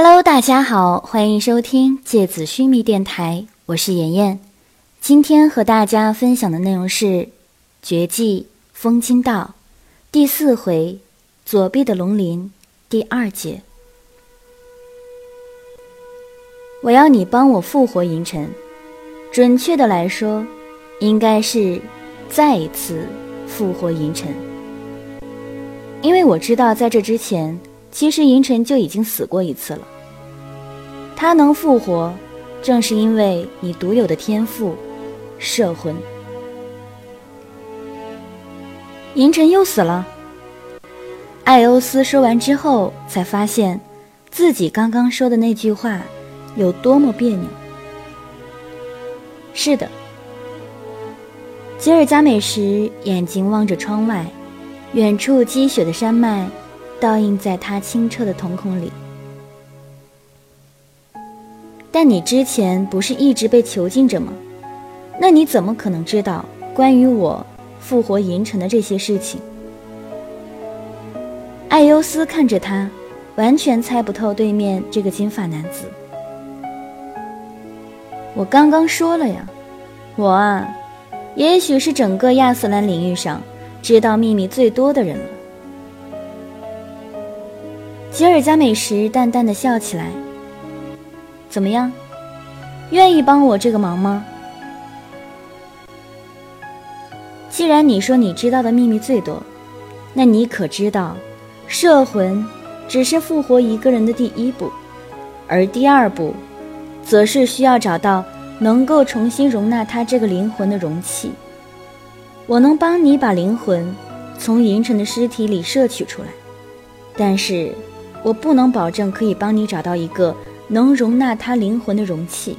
Hello，大家好，欢迎收听芥子须弥电台，我是妍妍。今天和大家分享的内容是《绝技风金道》第四回“左臂的龙鳞”第二节。我要你帮我复活银尘，准确的来说，应该是再一次复活银尘，因为我知道在这之前。其实银尘就已经死过一次了。他能复活，正是因为你独有的天赋——摄魂。银尘又死了。艾欧斯说完之后，才发现自己刚刚说的那句话有多么别扭。是的，吉尔加美什眼睛望着窗外，远处积雪的山脉。倒映在他清澈的瞳孔里。但你之前不是一直被囚禁着吗？那你怎么可能知道关于我复活银尘的这些事情？艾优斯看着他，完全猜不透对面这个金发男子。我刚刚说了呀，我啊，也许是整个亚斯兰领域上知道秘密最多的人了。吉尔加美什淡淡的笑起来。怎么样，愿意帮我这个忙吗？既然你说你知道的秘密最多，那你可知道，摄魂只是复活一个人的第一步，而第二步，则是需要找到能够重新容纳他这个灵魂的容器。我能帮你把灵魂从银尘的尸体里摄取出来，但是。我不能保证可以帮你找到一个能容纳他灵魂的容器。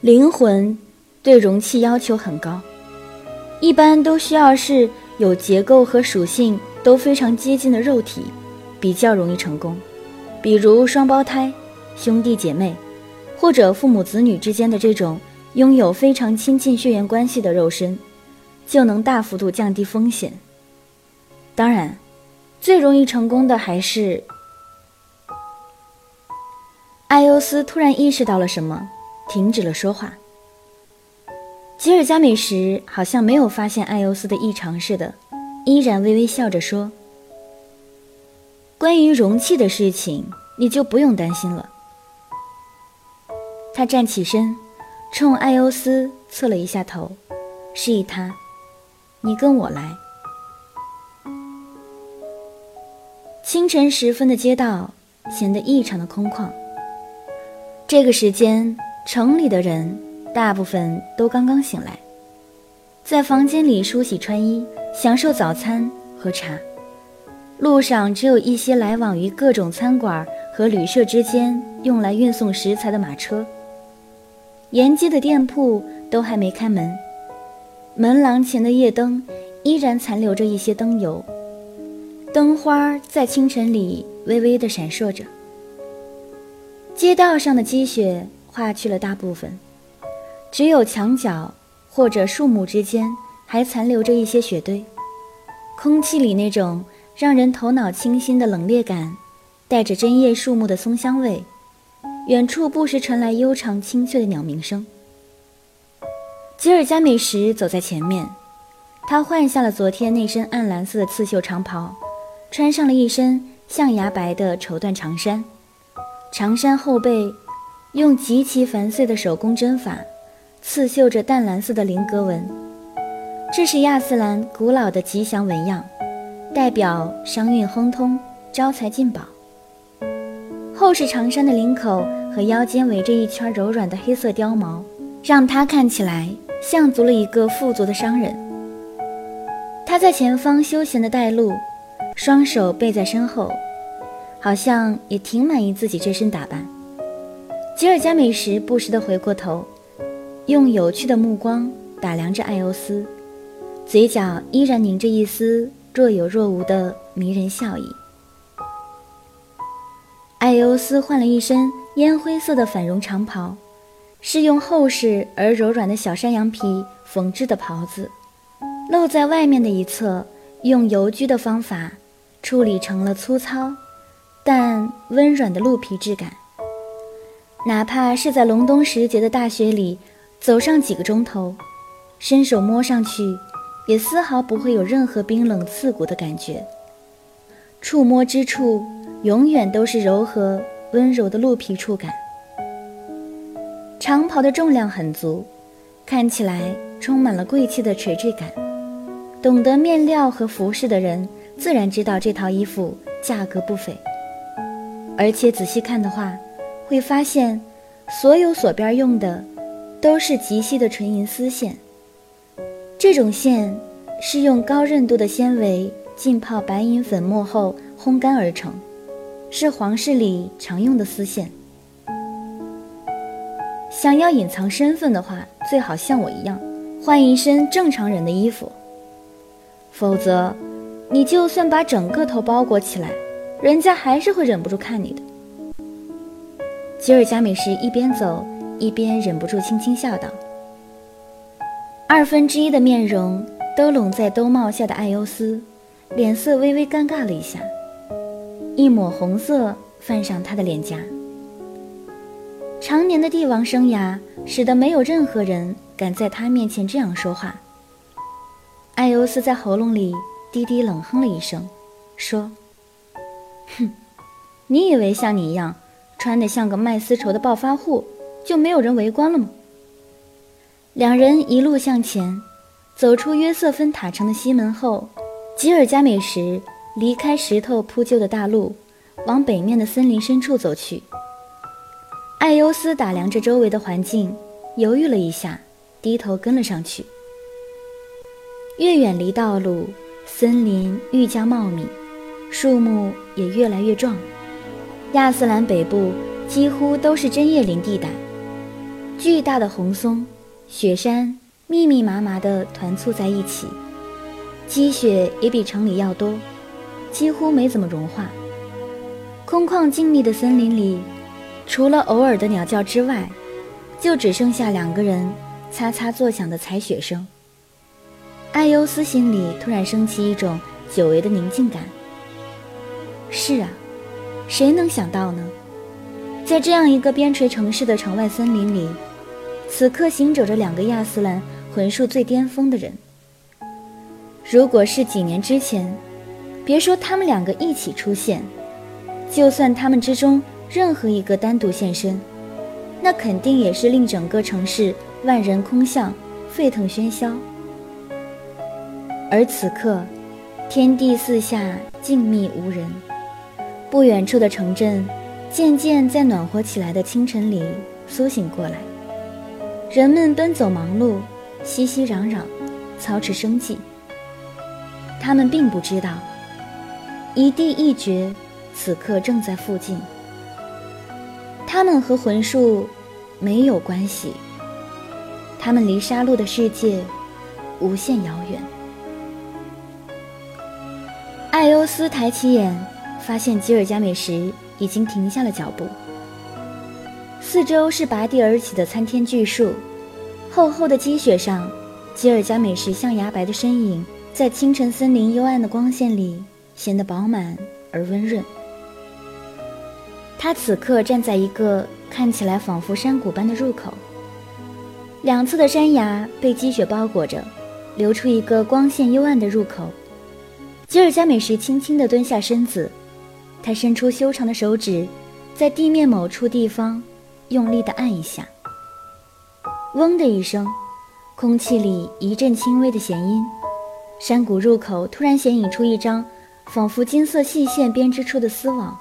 灵魂对容器要求很高，一般都需要是有结构和属性都非常接近的肉体，比较容易成功。比如双胞胎、兄弟姐妹，或者父母子女之间的这种拥有非常亲近血缘关系的肉身，就能大幅度降低风险。当然。最容易成功的还是。艾欧斯突然意识到了什么，停止了说话。吉尔加美什好像没有发现艾欧斯的异常似的，依然微微笑着说：“关于容器的事情，你就不用担心了。”他站起身，冲艾欧斯侧了一下头，示意他：“你跟我来。”清晨时分的街道显得异常的空旷。这个时间，城里的人大部分都刚刚醒来，在房间里梳洗穿衣，享受早餐喝茶。路上只有一些来往于各种餐馆和旅社之间用来运送食材的马车。沿街的店铺都还没开门，门廊前的夜灯依然残留着一些灯油。灯花在清晨里微微的闪烁着，街道上的积雪化去了大部分，只有墙角或者树木之间还残留着一些雪堆。空气里那种让人头脑清新的冷冽感，带着针叶树木的松香味。远处不时传来悠长清脆的鸟鸣声。吉尔加美什走在前面，他换下了昨天那身暗蓝色的刺绣长袍。穿上了一身象牙白的绸缎长衫，长衫后背用极其繁碎的手工针法刺绣着淡蓝色的菱格纹，这是亚斯兰古老的吉祥纹样，代表商运亨通、招财进宝。厚实长衫的领口和腰间围着一圈柔软的黑色貂毛，让他看起来像足了一个富足的商人。他在前方休闲的带路。双手背在身后，好像也挺满意自己这身打扮。吉尔加美什不时地回过头，用有趣的目光打量着艾欧斯，嘴角依然凝着一丝若有若无的迷人笑意。艾欧斯换了一身烟灰色的反绒长袍，是用厚实而柔软的小山羊皮缝制的袍子，露在外面的一侧用油焗的方法。处理成了粗糙，但温软的鹿皮质感。哪怕是在隆冬时节的大雪里，走上几个钟头，伸手摸上去，也丝毫不会有任何冰冷刺骨的感觉。触摸之处，永远都是柔和温柔的鹿皮触感。长袍的重量很足，看起来充满了贵气的垂坠感。懂得面料和服饰的人，自然知道这套衣服价格不菲。而且仔细看的话，会发现，所有锁边用的都是极细的纯银丝线。这种线是用高韧度的纤维浸泡白银粉末后烘干而成，是皇室里常用的丝线。想要隐藏身份的话，最好像我一样，换一身正常人的衣服。否则，你就算把整个头包裹起来，人家还是会忍不住看你的。吉尔加美什一边走一边忍不住轻轻笑道。二分之一的面容都拢在兜帽下的艾尤斯，脸色微微尴尬了一下，一抹红色泛上他的脸颊。常年的帝王生涯使得没有任何人敢在他面前这样说话。艾尤斯在喉咙里低低冷哼了一声，说：“哼，你以为像你一样？”穿得像个卖丝绸的暴发户，就没有人围观了吗？两人一路向前，走出约瑟芬塔城的西门后，吉尔加美什离开石头铺就的大路，往北面的森林深处走去。艾优斯打量着周围的环境，犹豫了一下，低头跟了上去。越远离道路，森林愈加茂密，树木也越来越壮。亚斯兰北部几乎都是针叶林地带，巨大的红松、雪山密密麻麻地团簇在一起，积雪也比城里要多，几乎没怎么融化。空旷静谧的森林里，除了偶尔的鸟叫之外，就只剩下两个人擦擦作响的踩雪声。艾优斯心里突然升起一种久违的宁静感。是啊。谁能想到呢？在这样一个边陲城市的城外森林里，此刻行走着两个亚斯兰魂术最巅峰的人。如果是几年之前，别说他们两个一起出现，就算他们之中任何一个单独现身，那肯定也是令整个城市万人空巷，沸腾喧嚣。而此刻，天地四下静谧无人。不远处的城镇，渐渐在暖和起来的清晨里苏醒过来。人们奔走忙碌，熙熙攘攘，操持生计。他们并不知道，一帝一绝此刻正在附近。他们和魂术没有关系，他们离杀戮的世界无限遥远。艾欧斯抬起眼。发现吉尔加美什已经停下了脚步。四周是拔地而起的参天巨树，厚厚的积雪上，吉尔加美什象牙白的身影在清晨森林幽暗的光线里显得饱满而温润。他此刻站在一个看起来仿佛山谷般的入口，两侧的山崖被积雪包裹着，留出一个光线幽暗的入口。吉尔加美什轻轻地蹲下身子。他伸出修长的手指，在地面某处地方用力地按一下。嗡的一声，空气里一阵轻微的弦音。山谷入口突然显影出一张仿佛金色细线编织出的丝网，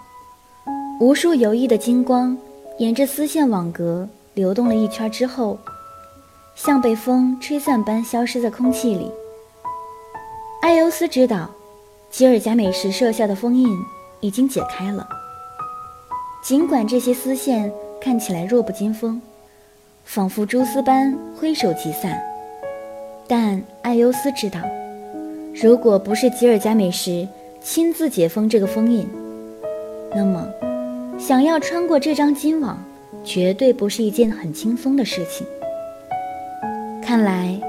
无数游弋的金光沿着丝线网格流动了一圈之后，像被风吹散般消失在空气里。艾尤斯知道，吉尔加美什设下的封印。已经解开了。尽管这些丝线看起来弱不禁风，仿佛蛛丝般挥手即散，但艾优斯知道，如果不是吉尔加美什亲自解封这个封印，那么想要穿过这张金网，绝对不是一件很轻松的事情。看来，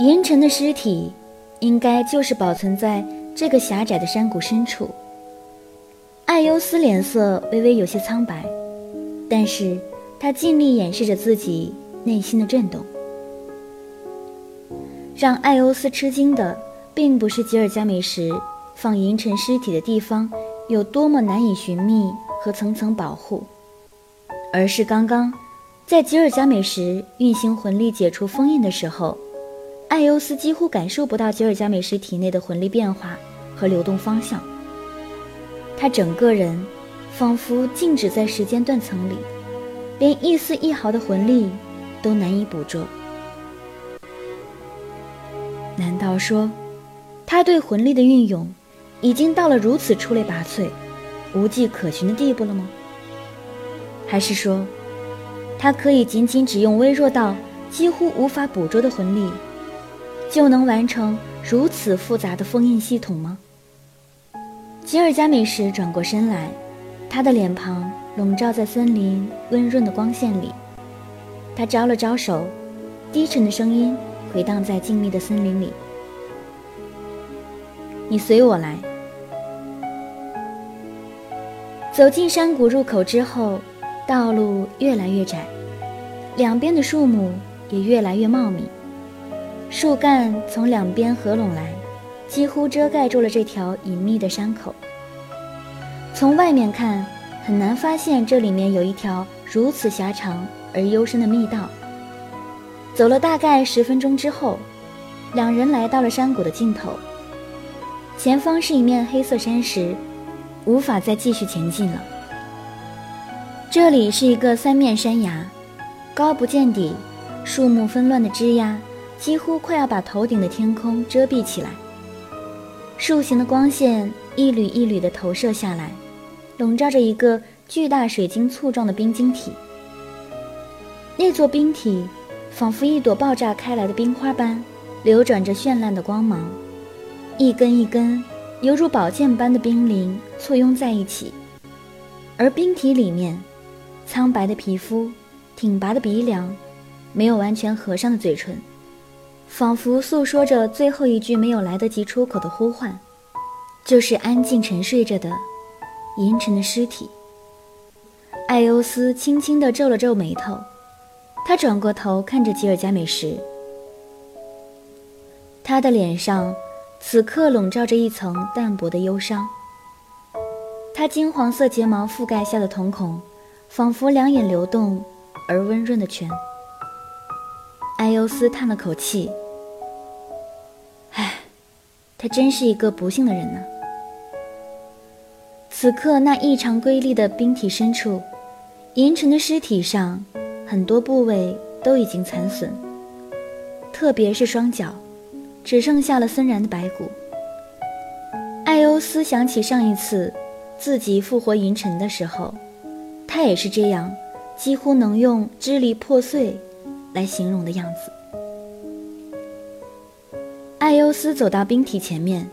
银尘的尸体应该就是保存在这个狭窄的山谷深处。艾优斯脸色微微有些苍白，但是他尽力掩饰着自己内心的震动。让艾欧斯吃惊的，并不是吉尔加美什放银尘尸体的地方有多么难以寻觅和层层保护，而是刚刚在吉尔加美什运行魂力解除封印的时候，艾欧斯几乎感受不到吉尔加美什体内的魂力变化和流动方向。他整个人仿佛静止在时间断层里，连一丝一毫的魂力都难以捕捉。难道说，他对魂力的运用已经到了如此出类拔萃、无迹可寻的地步了吗？还是说，他可以仅仅只用微弱到几乎无法捕捉的魂力，就能完成如此复杂的封印系统吗？吉尔加美什转过身来，他的脸庞笼罩在森林温润的光线里。他招了招手，低沉的声音回荡在静谧的森林里：“你随我来。”走进山谷入口之后，道路越来越窄，两边的树木也越来越茂密，树干从两边合拢来。几乎遮盖住了这条隐秘的山口。从外面看，很难发现这里面有一条如此狭长而幽深的密道。走了大概十分钟之后，两人来到了山谷的尽头。前方是一面黑色山石，无法再继续前进了。这里是一个三面山崖，高不见底，树木纷乱的枝桠几乎快要把头顶的天空遮蔽起来。树形的光线一缕一缕地投射下来，笼罩着一个巨大水晶簇状的冰晶体。那座冰体仿佛一朵爆炸开来的冰花般，流转着绚烂的光芒，一根一根犹如宝剑般的冰凌簇拥在一起。而冰体里面，苍白的皮肤，挺拔的鼻梁，没有完全合上的嘴唇。仿佛诉说着最后一句没有来得及出口的呼唤，就是安静沉睡着的银尘的尸体。艾欧斯轻轻地皱了皱眉头，他转过头看着吉尔加美什，他的脸上此刻笼罩着一层淡薄的忧伤。他金黄色睫毛覆盖下的瞳孔，仿佛两眼流动而温润的泉。艾欧斯叹了口气。他真是一个不幸的人呢。此刻，那异常瑰丽的冰体深处，银尘的尸体上，很多部位都已经残损，特别是双脚，只剩下了森然的白骨。艾欧斯想起上一次自己复活银尘的时候，他也是这样，几乎能用支离破碎来形容的样子。艾优斯走到冰体前面，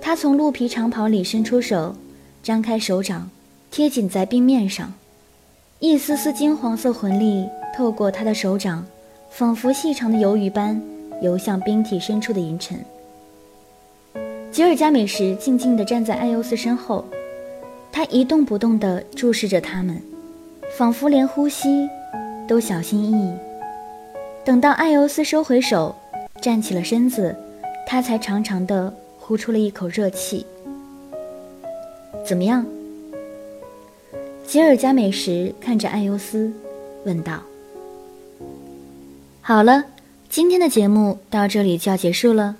他从鹿皮长袍里伸出手，张开手掌，贴紧在冰面上，一丝丝金黄色魂力透过他的手掌，仿佛细长的鱿鱼般游向冰体深处的银尘。吉尔加美什静静地站在艾优斯身后，他一动不动地注视着他们，仿佛连呼吸都小心翼翼。等到艾优斯收回手，站起了身子。他才长长的呼出了一口热气。怎么样？吉尔加美什看着艾优斯，问道：“好了，今天的节目到这里就要结束了，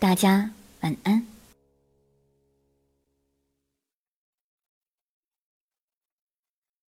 大家晚安。”